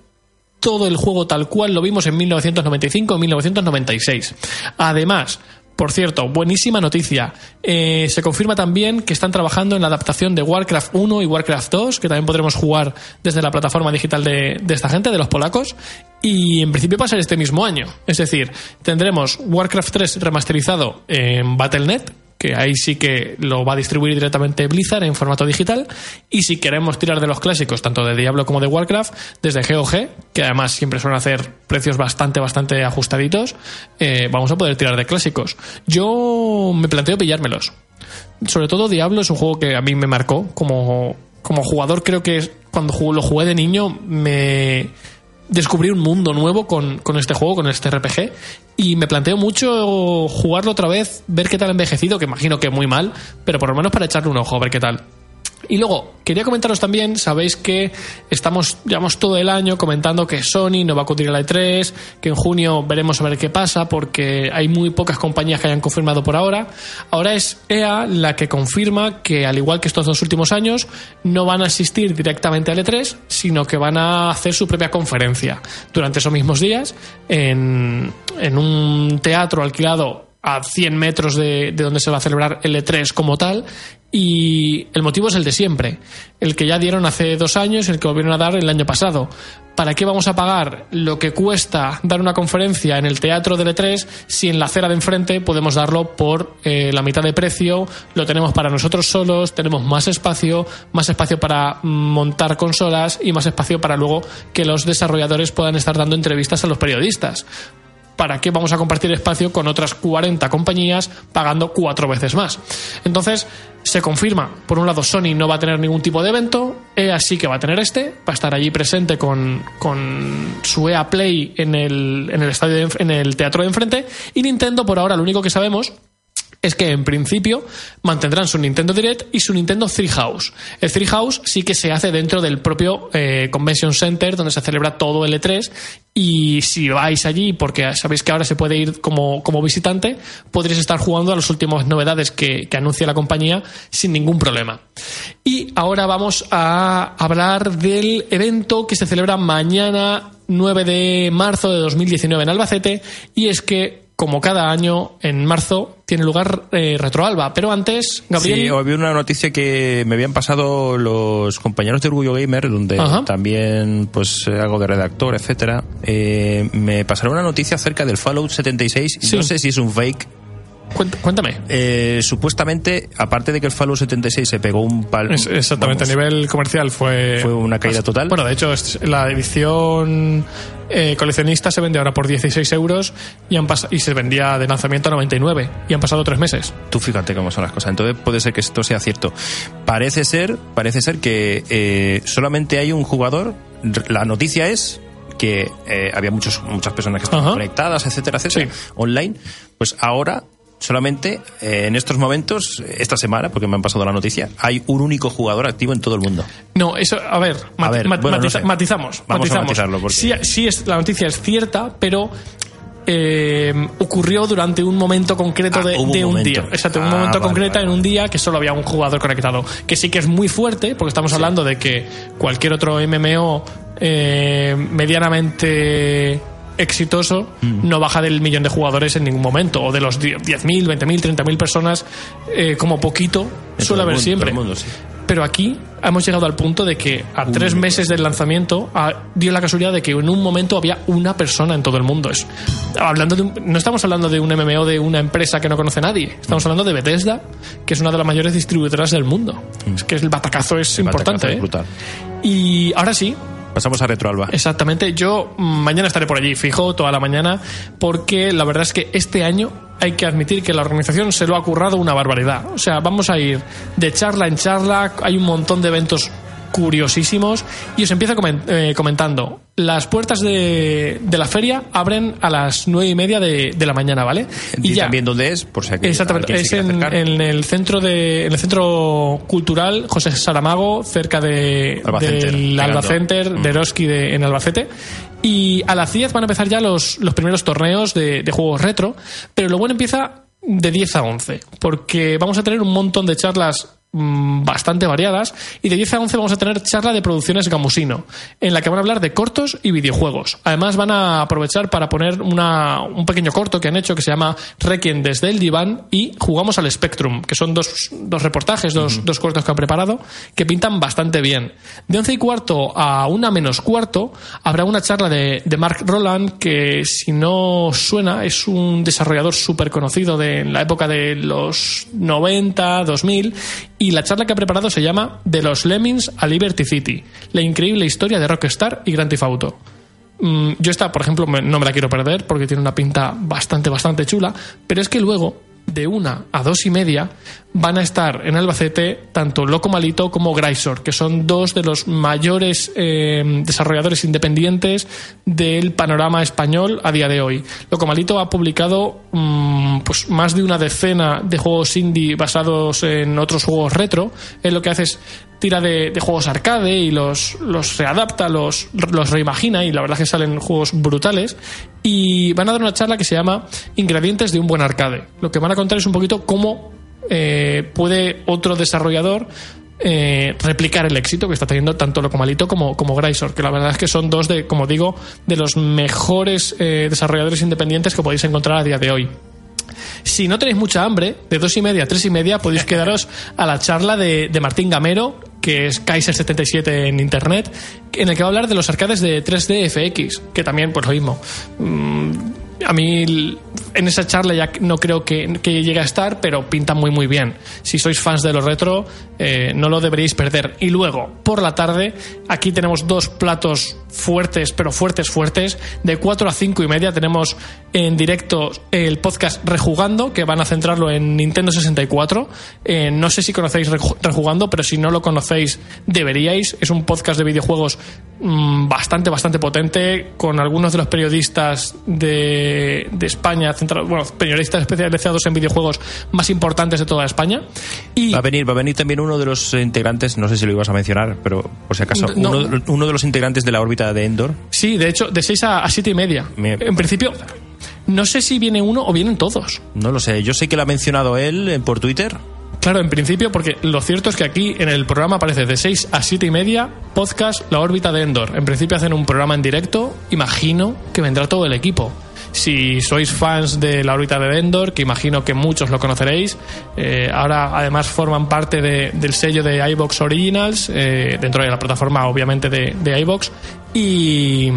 todo el juego tal cual lo vimos en 1995 1996. Además, por cierto, buenísima noticia. Eh, se confirma también que están trabajando en la adaptación de Warcraft 1 y Warcraft 2, que también podremos jugar desde la plataforma digital de, de esta gente, de los polacos. Y en principio va a ser este mismo año. Es decir, tendremos Warcraft 3 remasterizado en Battle.net, que ahí sí que lo va a distribuir directamente Blizzard en formato digital. Y si queremos tirar de los clásicos, tanto de Diablo como de Warcraft, desde GOG, que además siempre suelen hacer precios bastante, bastante ajustaditos, eh, vamos a poder tirar de clásicos. Yo me planteo pillármelos. Sobre todo Diablo es un juego que a mí me marcó como, como jugador. Creo que cuando lo jugué de niño me descubrí un mundo nuevo con, con, este juego, con este RPG, y me planteo mucho jugarlo otra vez, ver qué tal envejecido, que imagino que muy mal, pero por lo menos para echarle un ojo, ver qué tal. Y luego, quería comentaros también, sabéis que estamos, llevamos todo el año comentando que Sony no va a acudir a la E3, que en junio veremos a ver qué pasa, porque hay muy pocas compañías que hayan confirmado por ahora. Ahora es EA la que confirma que, al igual que estos dos últimos años, no van a asistir directamente al E3, sino que van a hacer su propia conferencia durante esos mismos días en, en un teatro alquilado a 100 metros de, de, donde se va a celebrar el E3 como tal. Y el motivo es el de siempre, el que ya dieron hace dos años y el que volvieron a dar el año pasado. ¿Para qué vamos a pagar lo que cuesta dar una conferencia en el teatro del E3 si en la acera de enfrente podemos darlo por eh, la mitad de precio? Lo tenemos para nosotros solos, tenemos más espacio, más espacio para montar consolas y más espacio para luego que los desarrolladores puedan estar dando entrevistas a los periodistas. ¿Para qué vamos a compartir espacio con otras 40 compañías pagando cuatro veces más? Entonces, se confirma, por un lado, Sony no va a tener ningún tipo de evento, EA sí que va a tener este, va a estar allí presente con, con su EA Play en el, en el estadio, de, en el teatro de enfrente, y Nintendo, por ahora, lo único que sabemos es que en principio mantendrán su Nintendo Direct y su Nintendo Treehouse. El Treehouse sí que se hace dentro del propio eh, Convention Center donde se celebra todo el E3 y si vais allí, porque sabéis que ahora se puede ir como, como visitante, podréis estar jugando a las últimas novedades que, que anuncia la compañía sin ningún problema. Y ahora vamos a hablar del evento que se celebra mañana 9 de marzo de 2019 en Albacete y es que como cada año, en marzo, tiene lugar eh, Retroalba. Pero antes, Gabriel. Sí, había una noticia que me habían pasado los compañeros de Orgullo Gamer, donde Ajá. también pues hago de redactor, etcétera. Eh, me pasaron una noticia acerca del Fallout 76. Sí. No sé si es un fake. Cuéntame. Eh, supuestamente, aparte de que el Fallout 76 se pegó un palo. Exactamente, vamos, a nivel comercial fue. Fue una caída total. Bueno, de hecho, la edición eh, coleccionista se vende ahora por 16 euros y, han y se vendía de lanzamiento a 99 y han pasado tres meses. Tú fíjate cómo son las cosas. Entonces puede ser que esto sea cierto. Parece ser, parece ser que eh, solamente hay un jugador. La noticia es que eh, había muchos, muchas personas que estaban Ajá. conectadas, etcétera, etcétera, sí. online. Pues ahora solamente eh, en estos momentos, esta semana, porque me han pasado la noticia, hay un único jugador activo en todo el mundo. No, eso, a ver, a ver mat bueno, matiza no sé. matizamos. Vamos matizamos. a matizarlo. Porque... Sí, sí es, la noticia es cierta, pero eh, ocurrió durante un momento concreto de, ah, un, de un día. Exacto, un ah, momento vale, concreto vale, en un día que solo había un jugador conectado. Que sí que es muy fuerte, porque estamos Sí. hablando de que cualquier otro MMO eh, medianamente exitoso Mm. no baja del millón de jugadores en ningún momento o de los 10.000, 20.000, 30.000 personas eh, como poquito En suele haber mundo, siempre mundo, sí. pero aquí hemos llegado al punto de que a tres meses del lanzamiento ah, dio la casualidad de que en un momento había una persona en todo el mundo. Es, hablando de un- no estamos hablando de un MMO de una empresa que no conoce a nadie. Estamos hablando de Bethesda, que es una de las mayores distribuidoras del mundo. Es que el batacazo es Mm. El importante. batacazo es ¿eh? Y ahora sí, Pasamos a Retroalba. Exactamente, yo mm, mañana estaré por allí, fijo, toda la mañana, porque la verdad es que este año hay que admitir que la organización se lo ha currado una barbaridad. O sea, vamos a ir de charla en charla, hay un montón de eventos curiosísimos y os empiezo eh, comentando. Las puertas de, de la feria abren a las nueve y media de, de la mañana, ¿vale? Y, también dónde es, por si aquí Exactamente, es en, en el centro de en el centro cultural José Saramago, cerca de Alba del. Alba Center de Mm. Eroski de, en Albacete. Y a las 10 van a empezar ya los, los primeros torneos de, de juegos retro, pero lo bueno empieza de 10 a 11, porque vamos a tener un montón de charlas mm, bastante variadas. Y de 10 a 11 vamos a tener charla de producciones Gamusino, en la que van a hablar de cortos y videojuegos. Además, van a aprovechar para poner una, un pequeño corto que han hecho que se llama Requiem desde el diván y Jugamos al Spectrum, que son dos, dos reportajes, dos, dos cortos que han preparado, que pintan bastante bien. De 11 y cuarto a una menos cuarto habrá una charla de, de Mark Roland, que si no suena, es un desarrollador súper conocido de en la época de los 90, 2000, y la charla que ha preparado se llama De los Lemmings a Liberty City, la increíble historia de Rockstar y Grand Theft Auto. Mm, yo esta, por ejemplo, no me la quiero perder porque tiene una pinta bastante, bastante chula, pero es que luego, de una a dos y media, van a estar en Albacete tanto Loco Malito como Grisor, que son dos de los mayores eh, desarrolladores independientes del panorama español a día de hoy. Loco Malito ha publicado mm, pues más de una decena de juegos indie basados en otros juegos retro. Él lo que hace es tira de, juegos arcade y los, los readapta, los, los reimagina y la verdad es que salen juegos brutales. Y van a dar una charla que se llama Ingredientes de un buen arcade. Lo que van a contar es un poquito cómo eh, puede otro desarrollador eh, replicar el éxito que está teniendo tanto Locomalito como, como Grisor, que la verdad es que son dos de, como digo, de los mejores eh, desarrolladores independientes que podéis encontrar a día de hoy. Si no tenéis mucha hambre, de dos y media a tres y media podéis quedaros a la charla de, de Martín Gamero, que es Kaiser77 en internet, en el que va a hablar de los arcades de 3D FX, que también, pues lo mismo. Mm, a mí en esa charla ya no creo que, que llegue a estar, pero pinta muy muy bien. Si sois fans de lo retro, eh, no lo deberíais perder. Y luego, por la tarde, aquí tenemos dos platos fuertes, pero fuertes, fuertes. De 4 a 5 y media tenemos en directo el podcast Rejugando, que van a centrarlo en Nintendo 64. Eh, no sé si conocéis Reju- Rejugando, pero si no lo conocéis, deberíais. Es un podcast de videojuegos mm, bastante, bastante potente, con algunos de los periodistas de, de España, centrado- bueno, periodistas especializados en videojuegos más importantes de toda España. Y Va a venir, va a venir también uno de los integrantes, no sé si lo ibas a mencionar, pero por si acaso, No. uno, uno de los integrantes de la órbita de Endor. sí, de hecho, de 6 a, a 7 y media. Me- En principio, no sé si viene uno o vienen todos. No lo sé, yo sé que lo ha mencionado él eh, por Twitter. Claro, en principio, porque lo cierto es que aquí en el programa aparece de 6 a 7 y media, podcast La órbita de Endor. En principio hacen un programa en directo, imagino que vendrá todo el equipo. Si sois fans de La órbita de Endor, que imagino que muchos lo conoceréis, eh, ahora además forman parte de- del sello de iBox Originals, eh, dentro de la plataforma obviamente de, de iBox, y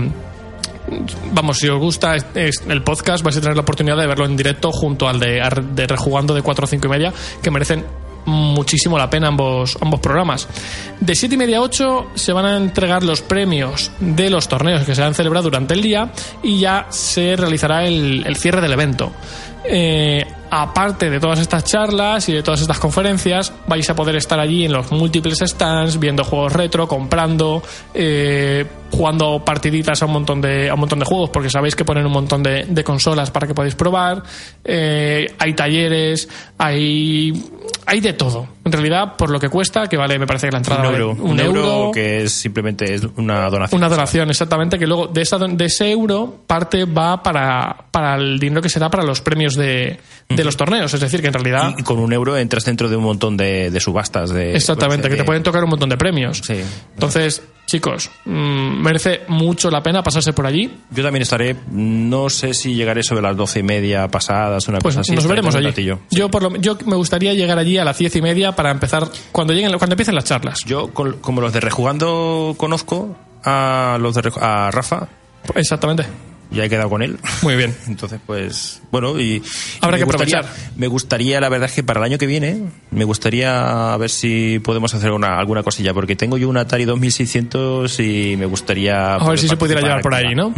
vamos, si os gusta el podcast, vais a tener la oportunidad de verlo en directo junto al de, de Rejugando de 4 o 5 y media, que merecen muchísimo la pena ambos, ambos programas. De 7 y media a 8 se van a entregar los premios de los torneos que se han celebrado durante el día y ya se realizará el, el cierre del evento. Eh, aparte de todas estas charlas y de todas estas conferencias, vais a poder estar allí en los múltiples stands, viendo juegos retro, comprando, eh, jugando partiditas a un montón de, a un montón de juegos, porque sabéis que ponen un montón de, consolas para que podáis probar. Eh, hay talleres, hay, hay de todo. En realidad, por lo que cuesta, que vale, me parece que la entrada un euro, un euro que es simplemente es una donación. una donación, exactamente, que luego de, esa, de ese euro parte va para, para el dinero que se da para los premios de, de los torneos. Es decir, que en realidad... Y con un euro entras dentro de un montón de, de subastas. De, Exactamente, pues, que te de- pueden tocar un montón de premios. Sí. Entonces, chicos, mm, merece mucho la pena pasarse por allí. Yo también estaré, no sé si llegaré sobre las doce y media pasadas, una Pues cosa así. nos veremos allí. Yo, por lo, yo me gustaría llegar allí a las diez y media para empezar, cuando lleguen, cuando empiecen las charlas. Yo, con- como los de Rejugando conozco a los de a Rafa, Exactamente. Ya he quedado con él. Muy bien. Entonces, pues, bueno, y. Habrá me que gustaría- aprovechar. Me gustaría, la verdad es que para el año que viene, me gustaría ver si podemos hacer una, alguna cosilla, porque tengo yo un Atari 2600 y me gustaría. A ver si se pudiera llevar por ahí. ¿no?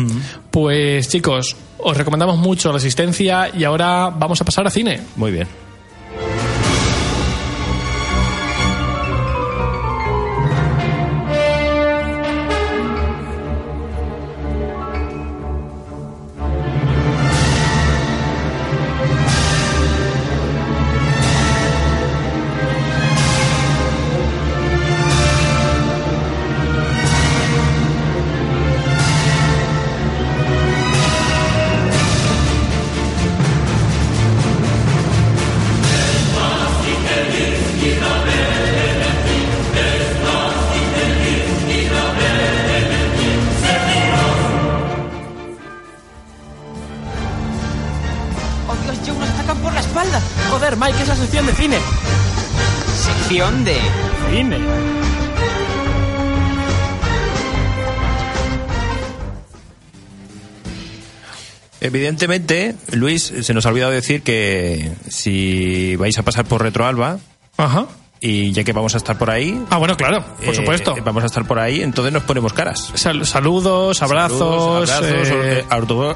Pues chicos, os recomendamos mucho la asistencia y ahora vamos a pasar a cine. Muy bien. De Cine. Evidentemente, Luis, se nos ha olvidado decir que si vais a pasar por Retroalba, Ajá. Y ya que vamos a estar por ahí, Ah, bueno, claro, por eh, supuesto. vamos a estar por ahí, entonces nos ponemos caras. Sal- saludos, abrazos. Saludos, abrazos, eh,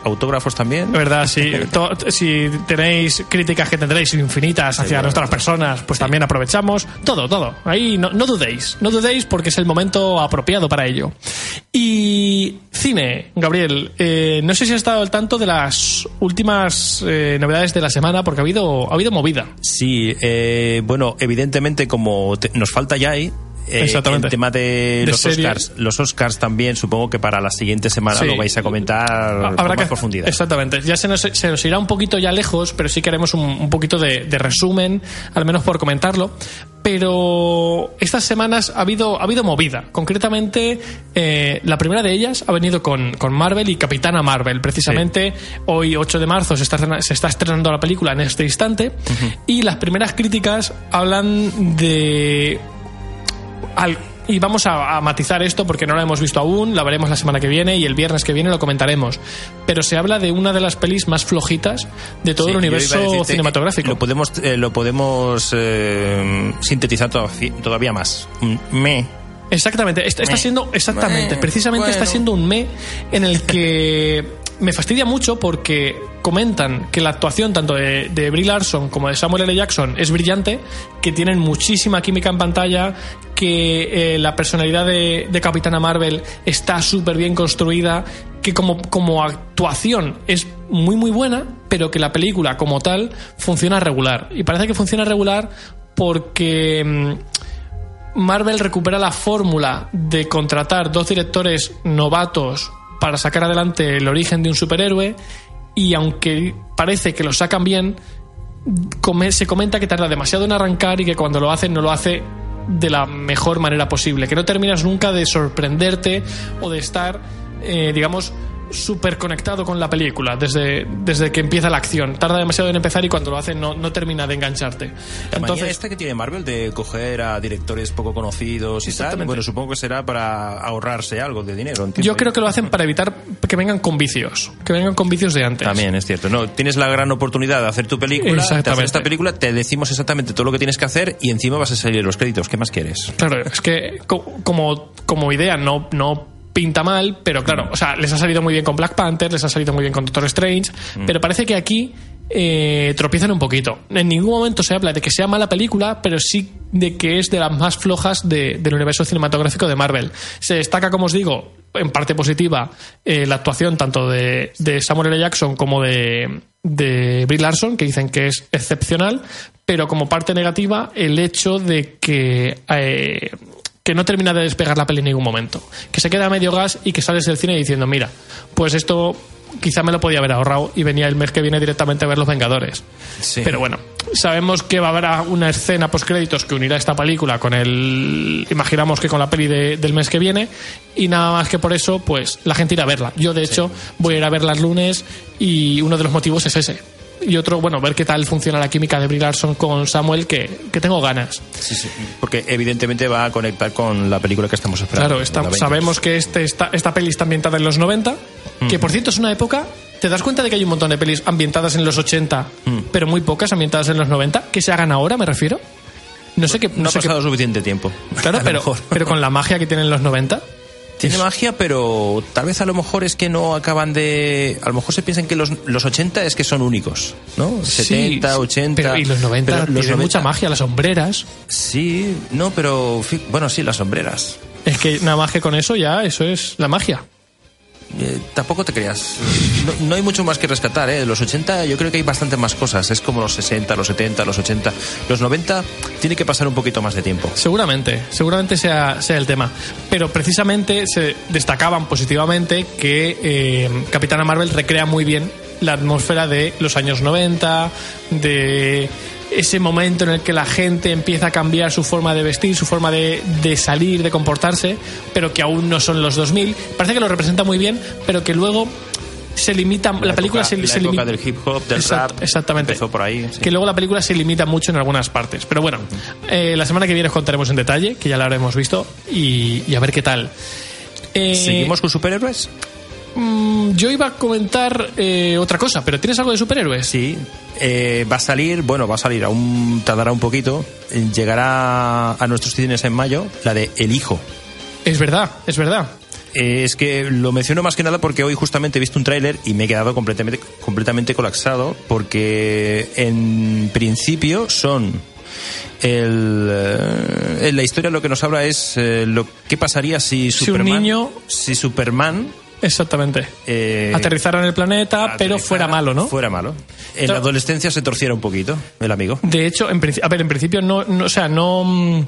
autógrafos también. verdad, sí. Si tenéis críticas que tendréis infinitas hacia nuestras personas, pues también aprovechamos. Todo, todo. Ahí no, no dudéis. No dudéis porque es el momento apropiado para ello. Y cine, Gabriel. eh, no sé si has estado al tanto de las últimas eh, novedades de la semana porque ha habido, ha habido movida. Sí, bueno, evidentemente como te- nos falta ya ahí. Eh, Exactamente. el tema de, De los serie. Oscars. Los Oscars también, supongo que para la siguiente semana Sí. lo vais a comentar con Habrá más que profundidad. Exactamente. Ya se nos, se nos irá un poquito ya lejos, pero sí que haremos un, un poquito de, de resumen, al menos por comentarlo. Pero estas semanas ha habido, ha habido movida. Concretamente, eh, la primera de ellas ha venido con, con Marvel y Capitana Marvel. Precisamente hoy, 8 de marzo, se está, se está estrenando la película en este instante. Y las primeras críticas hablan de al- y vamos a, a matizar esto porque no la hemos visto aún, la veremos la semana que viene y el viernes que viene lo comentaremos. Pero se habla de una de las pelis más flojitas de todo Sí, el universo decirte, cinematográfico. Lo podemos, eh, lo podemos eh, sintetizar to- todavía más. Un Me. Exactamente, está, siendo, exactamente, Me. precisamente está siendo un me en el que me fastidia mucho porque comentan que la actuación tanto de, de Brie Larson como de Samuel L. Jackson es brillante, que tienen muchísima química en pantalla, que eh, la personalidad de, Capitana Marvel está súper bien construida, que como, como actuación es muy muy buena, pero que la película como tal funciona regular. Y parece que funciona regular porque... mm, Marvel recupera la fórmula de contratar dos directores novatos para sacar adelante el origen de un superhéroe y aunque parece que lo sacan bien, se comenta que tarda demasiado en arrancar y que cuando lo hacen no lo hace de la mejor manera posible, que no terminas nunca de sorprenderte o de estar, eh, digamos, súper conectado con la película desde, desde que empieza la acción. Tarda demasiado en empezar y cuando lo hace no, no termina de engancharte. La Entonces, esta que tiene Marvel de coger a directores poco conocidos y tal, bueno, supongo que será para ahorrarse algo de dinero. entiendo Yo creo que lo hacen para evitar que vengan con vicios, que vengan con vicios de antes. También es cierto. No, tienes la gran oportunidad de hacer tu película, Exactamente. esta película, te decimos exactamente todo lo que tienes que hacer y encima vas a salir los créditos. ¿Qué más quieres? Claro, es que co- como, como idea no, no pinta mal, pero claro, o sea, les ha salido muy bien con Black Panther, les ha salido muy bien con Doctor Strange, pero parece que aquí eh, tropiezan un poquito. En ningún momento se habla de que sea mala película, pero sí de que es de las más flojas de- del universo cinematográfico de Marvel. Se destaca, como os digo, en parte positiva, eh, la actuación tanto de, de Samuel L. Jackson como de, de Brie Larson, que dicen que es excepcional, pero como parte negativa, el hecho de que eh, que no termina de despegar la peli en ningún momento. Que se queda a medio gas y que sales del cine diciendo, mira, pues esto quizá me lo podía haber ahorrado y venía el mes que viene directamente a ver Los Vengadores. Sí. Pero bueno, sabemos que va a haber una escena post créditos que unirá esta película con el imaginamos que con la peli de- del mes que viene y nada más que por eso pues la gente irá a verla. Yo de hecho voy a ir a verla el lunes y uno de los motivos es ese. Y otro, bueno, ver qué tal funciona la química de Brie Larson con Samuel, que, que tengo ganas. Sí, sí. Porque evidentemente va a conectar con la película que estamos esperando. Claro, sabemos que este, esta, esta peli está ambientada en los 90, que por cierto es una época. ¿Te das cuenta de que hay un montón de pelis ambientadas en los 80, pero muy pocas ambientadas en los 90? Que se hagan ahora, me refiero. No sé qué. No ha sé qué- pasado suficiente tiempo. claro, pero, pero con la magia que tienen los 90. Tiene magia, pero tal vez a lo mejor es que no acaban de. A lo mejor se piensan que los, los 80 es que son únicos, ¿no? 70, Sí, 80. Pero, y los 90 pero los tienen 90 mucha magia, las sombreras. Sí, no, pero. Bueno, sí, las sombreras. Es que nada más que con eso ya, eso es la magia. Eh, tampoco te creas. No, hay mucho más que rescatar, ¿eh? Los 80 yo creo que hay bastante más cosas. Es como los 60, los 70, los 80. Los 90 tiene que pasar un poquito más de tiempo. Seguramente, seguramente sea, sea el tema. Pero precisamente se destacaban positivamente que eh, Capitana Marvel recrea muy bien la atmósfera de los años 90, de ese momento en el que la gente empieza a cambiar su forma de vestir, su forma de, de salir, de comportarse, pero que aún no son los 2000. Parece que lo representa muy bien, pero que luego se limita, la, película época- se, la se limita. del hip hop, del Exact- rap. Exactamente. Empezó por ahí. sí. Que luego la película se limita mucho en algunas partes. Pero bueno, eh, la semana que viene os contaremos en detalle, que ya la habremos visto, y, y a ver qué tal. Eh, ¿Seguimos con superhéroes? Mm, yo iba a comentar eh, otra cosa, pero ¿tienes algo de superhéroes? Sí. Eh, va a salir, bueno, va a salir, aún tardará un poquito. eh, Llegará a nuestros cines en mayo la de El Hijo. Es verdad, es verdad. Eh, es que lo menciono más que nada porque hoy justamente he visto un tráiler y me he quedado completamente, completamente colapsado porque en principio son el, eh, en la historia lo que nos habla es eh, lo qué pasaría si Si un Superman niño- si Superman Exactamente. eh, Aterrizara en el planeta, pero fuera malo, ¿no? fuera malo en la adolescencia se torciera un poquito el amigo De hecho, en, a ver, en principio no, no- o sea, no, mm,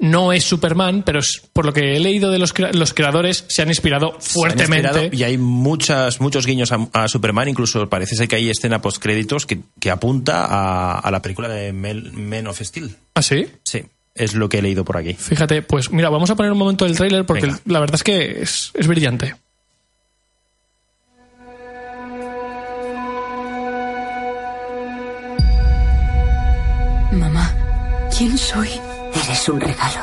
no es Superman, pero por lo que he leído de los, crea- los creadores se han inspirado Se han fuertemente. inspirado y hay muchas, muchos guiños a, a Superman, incluso parece ser que hay escena post créditos que, que apunta a, a la película de Mel- Men of Steel. ¿Ah, sí? Sí, es lo que he leído por aquí. Fíjate, pues mira, vamos a poner un momento del tráiler porque Venga. la verdad es que es, es brillante. ¿Quién soy? Eres un regalo.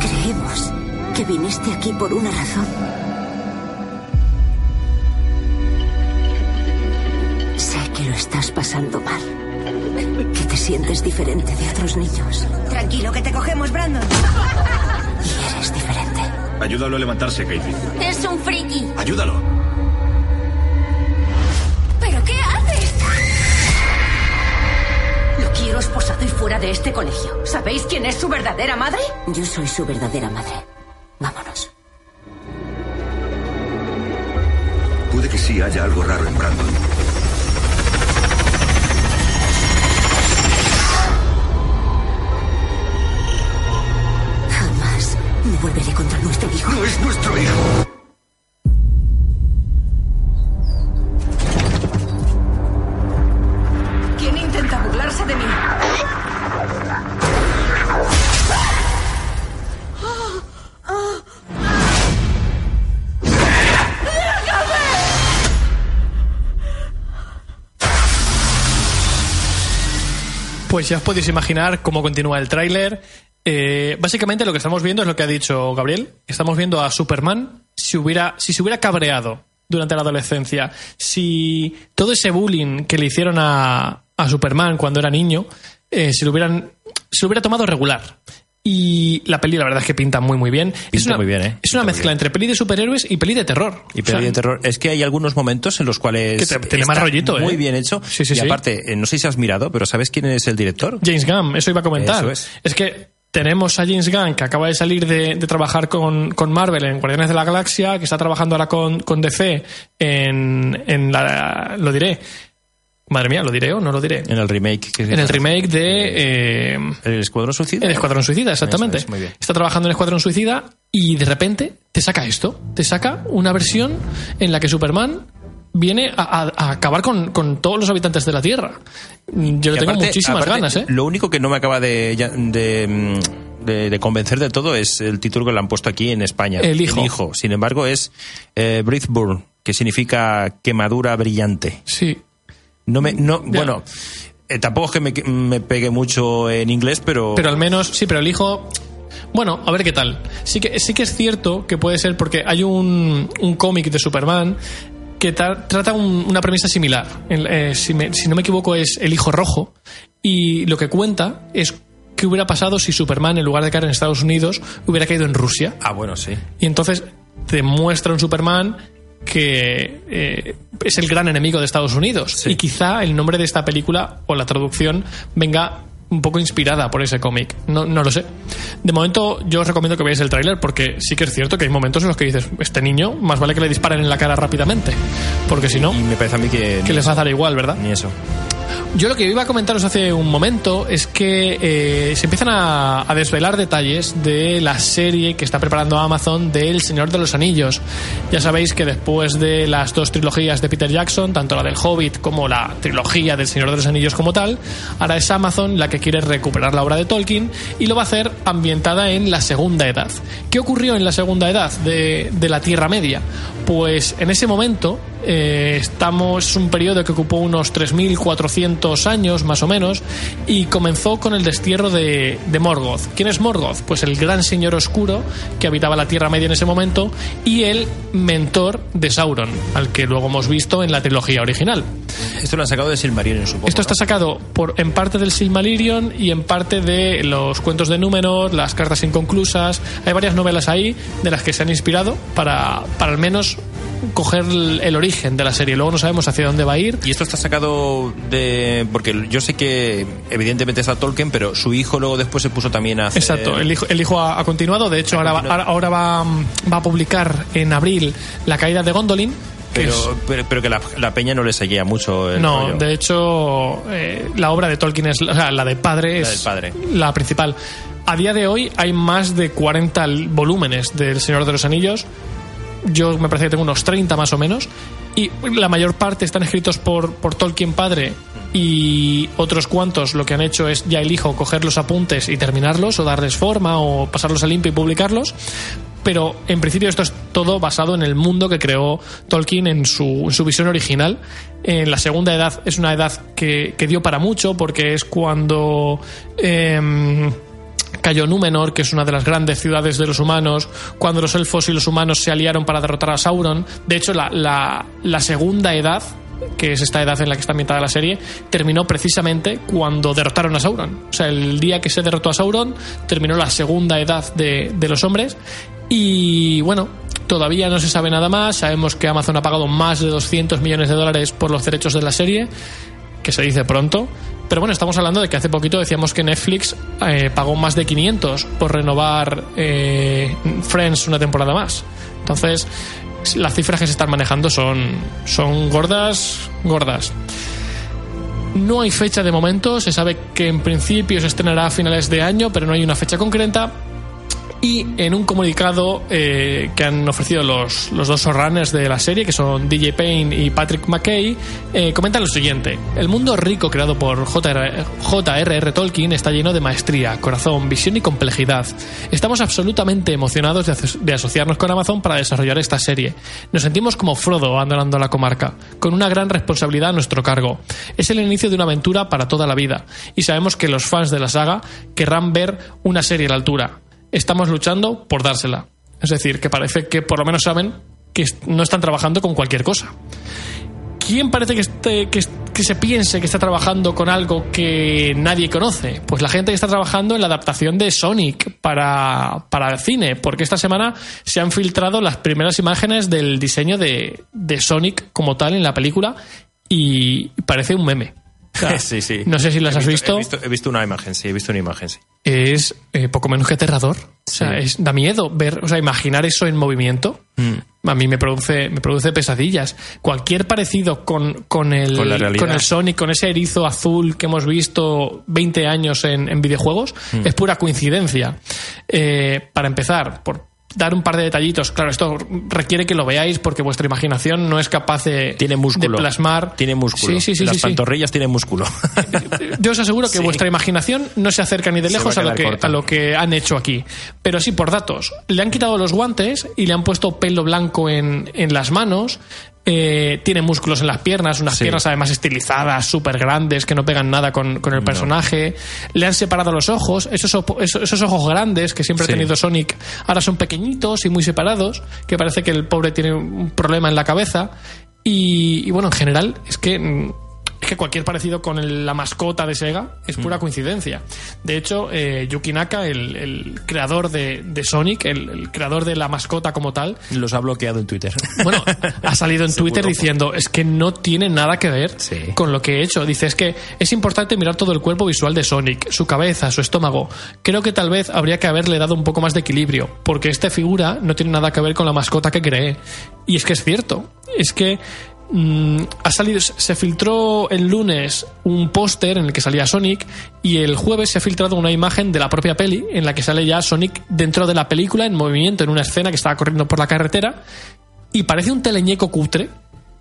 Creemos que viniste aquí por una razón. Sé que lo estás pasando mal. Que te sientes diferente de otros niños. Tranquilo, que te cogemos, Brandon. Y eres diferente. Ayúdalo a levantarse, Katie. Es un friki. Ayúdalo. Quiero esposado y fuera de este colegio. ¿Sabéis quién es su verdadera madre? Yo soy su verdadera madre. Vámonos. Puede que sí haya algo raro en Brandon. Jamás me volveré contra nuestro hijo. No es nuestro hijo. Pues ya os podéis imaginar cómo continúa el tráiler. Eh, básicamente lo que estamos viendo es lo que ha dicho Gabriel. Estamos viendo a Superman si, hubiera, si se hubiera cabreado durante la adolescencia, si todo ese bullying que le hicieron a, a Superman cuando era niño, eh, lo hubieran, se lo hubiera tomado regular. Y la peli, la verdad es que pinta muy, muy bien. es Pinta una, muy bien, ¿eh? Es una Pinta mezcla entre peli de superhéroes y peli de terror. Y O peli sea, de terror. Es que hay algunos momentos en los cuales. Que te- tiene más rollito, ¿eh? Muy bien hecho. Sí, sí, y sí. aparte, eh, no sé si has mirado, pero ¿sabes quién es el director? James Gunn, eso iba a comentar. Eso es. que tenemos a James Gunn, que acaba de salir de, de trabajar con, con Marvel en Guardianes de la Galaxia, que está trabajando ahora con, con DC en, en la... Lo diré. Madre mía, ¿lo diré o no lo diré? En el remake. que- En el remake de... eh, ¿El Escuadrón Suicida? el Escuadrón Suicida, exactamente. Eso es, muy bien. Está trabajando en el Escuadrón Suicida y de repente te saca esto. Te saca una versión en la que Superman viene a, a- a acabar con, con todos los habitantes de la Tierra. Yo le tengo aparte- muchísimas aparte, ganas, ¿eh? Lo único que no me acaba de, ya- de, de- de convencer de todo es el título que le han puesto aquí en España. El hijo. Sin embargo, es eh, Breathburn, que significa quemadura brillante. Sí. No me, no, bueno, eh, tampoco es que me, me pegue mucho en inglés, pero, Pero al menos, sí, pero el hijo. Bueno, a ver qué tal. Sí que, sí que es cierto que puede ser porque hay un, un cómic de Superman que tra- trata un- una premisa similar. El, eh, si, me- si no me equivoco, es El Hijo Rojo. Y lo que cuenta es qué hubiera pasado si Superman, en lugar de caer en Estados Unidos, hubiera caído en Rusia. Ah, bueno, sí. Y entonces te muestra un Superman que eh, es el gran enemigo de Estados Unidos. Sí. Y quizá el nombre de esta película o la traducción venga un poco inspirada por ese cómic. No, no lo sé. De momento, yo os recomiendo que veáis el tráiler porque sí que es cierto que hay momentos en los que dices, este niño, más vale que le disparen en la cara rápidamente. Porque si no, Y me parece a mí que, que les va a dar igual, ¿verdad? ni eso. Yo lo que iba a comentaros hace un momento es que eh, se empiezan a, desvelar detalles de la serie que está preparando Amazon de El Señor de los Anillos. Ya sabéis que después de las dos trilogías de Peter Jackson, tanto la del Hobbit como la trilogía del Señor de los Anillos como tal, ahora es Amazon la que quiere recuperar la obra de Tolkien y lo va a hacer ambientada en la Segunda Edad. ¿Qué ocurrió en la Segunda Edad de la Tierra Media? Pues en ese momento eh, estamos es un periodo que ocupó unos 3.400 años más o menos y comenzó con el destierro de, de Morgoth. ¿Quién es Morgoth? Pues el gran señor oscuro que habitaba la Tierra Media en ese momento y el mentor de Sauron, al que luego hemos visto en la trilogía original. Esto lo han sacado de Silmarillion, supongo. Esto está sacado por, en parte del Silmarillion y en parte de los cuentos de Númenor, las cartas inconclusas. Hay varias novelas ahí de las que se han inspirado para, para al menos coger el, origen de la serie. Luego no sabemos hacia dónde va a ir. Y esto está sacado de. Porque yo sé que evidentemente está Tolkien, pero su hijo luego después se puso también a hacer. Exacto, el hijo, el hijo ha, ha continuado. De hecho, ahora, va, ahora va, va a publicar en abril La caída de Gondolin. Pero, pero, pero que la, la peña no le seguía mucho. El no, rollo. de hecho, eh, la obra de Tolkien es, o sea, la de padre La es del padre. la principal. A día de hoy hay más de 40 l- volúmenes del Señor de los Anillos. Yo me parece que tengo unos 30 más o menos. Y la mayor parte están escritos por, por Tolkien padre. Y otros cuantos lo que han hecho es ya el hijo coger los apuntes y terminarlos, o darles forma, o pasarlos a limpio y publicarlos. Pero en principio esto es todo basado en el mundo que creó Tolkien en su, en su visión original. En la segunda edad es una edad que, que dio para mucho porque es cuando em, cayó Númenor, que es una de las grandes ciudades de los humanos, cuando los elfos y los humanos se aliaron para derrotar a Sauron. De hecho, la, segunda edad, que es esta edad en la que está ambientada la serie, terminó precisamente cuando derrotaron a Sauron. O sea, el día que se derrotó a Sauron, terminó la segunda edad de, de los hombres. Y bueno, todavía no se sabe nada más. Sabemos que Amazon ha pagado más de 200 millones de dólares por los derechos de la serie que se dice pronto. Pero bueno, estamos hablando de que hace poquito decíamos que Netflix eh, pagó más de 500 por renovar eh, Friends una temporada más. Entonces, las cifras que se están manejando son, son gordas, gordas. No hay fecha de momento, se sabe que en principio se estrenará a finales de año, pero no hay una fecha concreta. Y en un comunicado eh, que han ofrecido los, los dos showrunners de la serie, que son DJ Payne y Patrick McKay, eh, comentan lo siguiente. El mundo rico creado por J.R.R. Tolkien está lleno de maestría, corazón, visión y complejidad. Estamos absolutamente emocionados de, de asociarnos con Amazon para desarrollar esta serie. Nos sentimos como Frodo abandonando la comarca, con una gran responsabilidad a nuestro cargo. Es el inicio de una aventura para toda la vida, y sabemos que los fans de la saga querrán ver una serie a la altura estamos luchando por dársela. Es decir, que parece que por lo menos saben que no están trabajando con cualquier cosa. ¿Quién parece que, esté, que se piense que está trabajando con algo que nadie conoce? Pues la gente que está trabajando en la adaptación de Sonic para, para el cine, porque esta semana se han filtrado las primeras imágenes del diseño de, de Sonic como tal en la película y parece un meme. O sea, sí, sí. No sé si las He has visto He visto, he visto una imagen, sí, he visto una imagen, sí. es eh, poco menos que aterrador. O sea, es, da miedo ver, o sea, imaginar eso en movimiento. Mm. A mí me produce, me produce pesadillas. Cualquier parecido con, con, el, Con realidad. el Sonic, con ese erizo azul que hemos visto 20 años en, en videojuegos, Mm. es pura coincidencia. Eh, para empezar, por dar un par de detallitos, claro, esto requiere que lo veáis porque vuestra imaginación no es capaz de, Tiene músculo. de plasmar. Tiene músculo. Sí, sí, sí. Las pantorrillas tienen músculo. Yo os aseguro que vuestra imaginación no se acerca ni de lejos a a lo, que, corta. a lo que han hecho aquí. Pero sí, por datos. Le han quitado los guantes y le han puesto pelo blanco en, en las manos. Eh, tiene músculos en las piernas, unas Sí. piernas además estilizadas, súper grandes, que no pegan nada con, con el personaje. Le han separado los ojos, esos, esos, esos ojos grandes que siempre Sí. ha tenido Sonic, ahora son pequeñitos y muy separados, que parece que el pobre tiene un problema en la cabeza. Y, y bueno, en general, es que mm, es que cualquier parecido con el- la mascota de Sega es Mm. pura coincidencia. De hecho, eh, Yuki Naka, el, el creador de, de Sonic, el, el creador de la mascota como tal, Los ha bloqueado en Twitter. bueno, ha salido en Twitter Seguro. diciendo es que no tiene nada que ver Sí. con lo que he hecho. Dice es que es importante mirar todo el cuerpo visual de Sonic, su cabeza, su estómago. Creo que tal vez habría que haberle dado un poco más de equilibrio, porque esta figura no tiene nada que ver con la mascota que creé. Y es que es cierto, es que mm, ha salido, se filtró el lunes un póster en el que salía Sonic y el jueves se ha filtrado una imagen de la propia peli en la que sale ya Sonic dentro de la película en movimiento en una escena que estaba corriendo por la carretera y parece un teleñeco cutre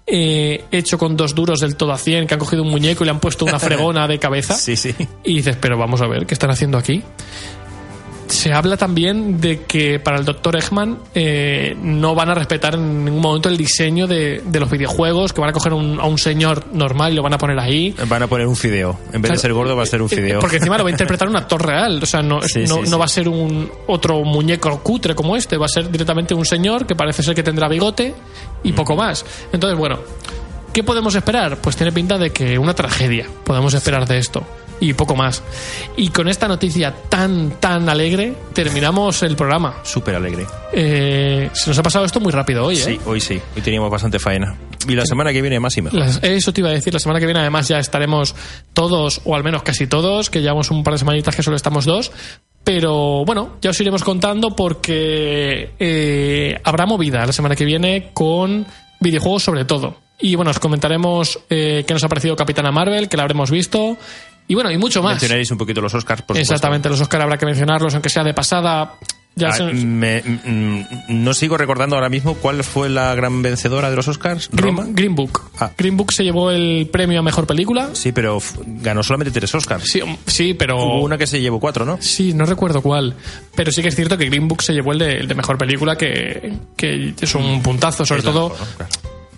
eh, hecho con dos duros del todo a 100 que han cogido un muñeco y le han puesto una fregona de cabeza Sí, sí. y dices, pero vamos a ver, ¿qué están haciendo aquí? Se habla también de que para el Dr. Eggman eh, no van a respetar en ningún momento el diseño de, de los videojuegos, que van a coger un- a un señor normal y lo van a poner ahí. Van a poner un fideo. En vez de ser gordo, va a ser un Eh, fideo. Porque encima lo va a interpretar un actor real. O sea, no, Sí, no, sí, no sí. va a ser un otro muñeco cutre como este. Va a ser directamente un señor que parece ser que tendrá bigote y poco más. Entonces, bueno, ¿qué podemos esperar? Pues tiene pinta de que una tragedia podemos esperar de esto. Y poco más. Y con esta noticia tan, tan alegre, terminamos el programa. Súper alegre. Eh, se nos ha pasado esto muy rápido hoy, ¿eh? Sí, hoy sí. Hoy teníamos bastante faena. Y la semana que viene más y mejor. Las- eso te iba a decir, la semana que viene además ya estaremos todos, o al menos casi todos, que llevamos un par de semanitas que solo estamos dos. Pero bueno, ya os iremos contando porque eh, habrá movida la semana que viene con videojuegos sobre todo. Y bueno, os comentaremos eh, qué nos ha parecido Capitana Marvel, que la habremos visto. Y bueno, y mucho más. Mencionaréis un poquito los Oscars, por supuesto. Exactamente, los Oscar habrá que mencionarlos, aunque sea de pasada. Ya Ah, se- me- mm, no sigo recordando ahora mismo cuál fue la gran vencedora de los Oscars. ¿Roma? Green, Green Book. Ah. Green Book se llevó el premio a mejor película. Sí, pero ganó solamente tres Oscars. Sí, sí pero. Hubo una que se llevó cuatro, ¿no? Sí, no recuerdo cuál. Pero sí que es cierto que Green Book se llevó el de, el de mejor película, que, que es un puntazo, sobre Es todo. mejor, ¿no? Claro.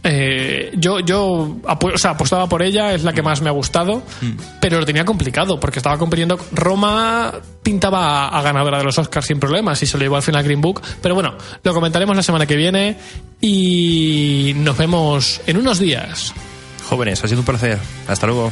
Eh, yo yo o sea, apostaba por ella, es la que más me ha gustado, Mm. pero lo tenía complicado porque estaba compitiendo. Roma pintaba a, a ganadora de los Oscars sin problemas y se lo llevó al final Green Book. Pero bueno, lo comentaremos la semana que viene y nos vemos en unos días. Jóvenes, ha sido un placer. Hasta luego.